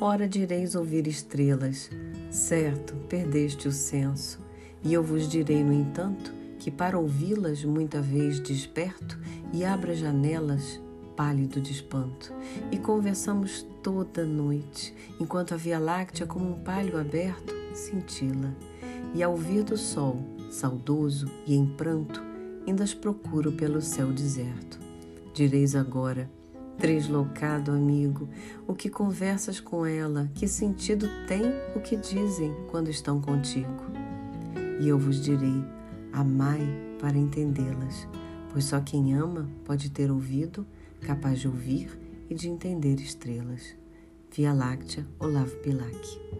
Ora direis ouvir estrelas, certo, perdeste o senso, e eu vos direi, no entanto, que para ouvi-las muita vez desperto e abra janelas pálido de espanto, e conversamos toda noite, enquanto a Via Láctea, como um palho aberto, cintila, e ao vir do sol, saudoso e em pranto, ainda as procuro pelo céu deserto. Direis agora, Tresloucado amigo, o que conversas com ela, que sentido tem o que dizem quando estão contigo? E eu vos direi: amai para entendê-las, pois só quem ama pode ter ouvido, capaz de ouvir e de entender estrelas. Via Láctea, Olavo Bilac.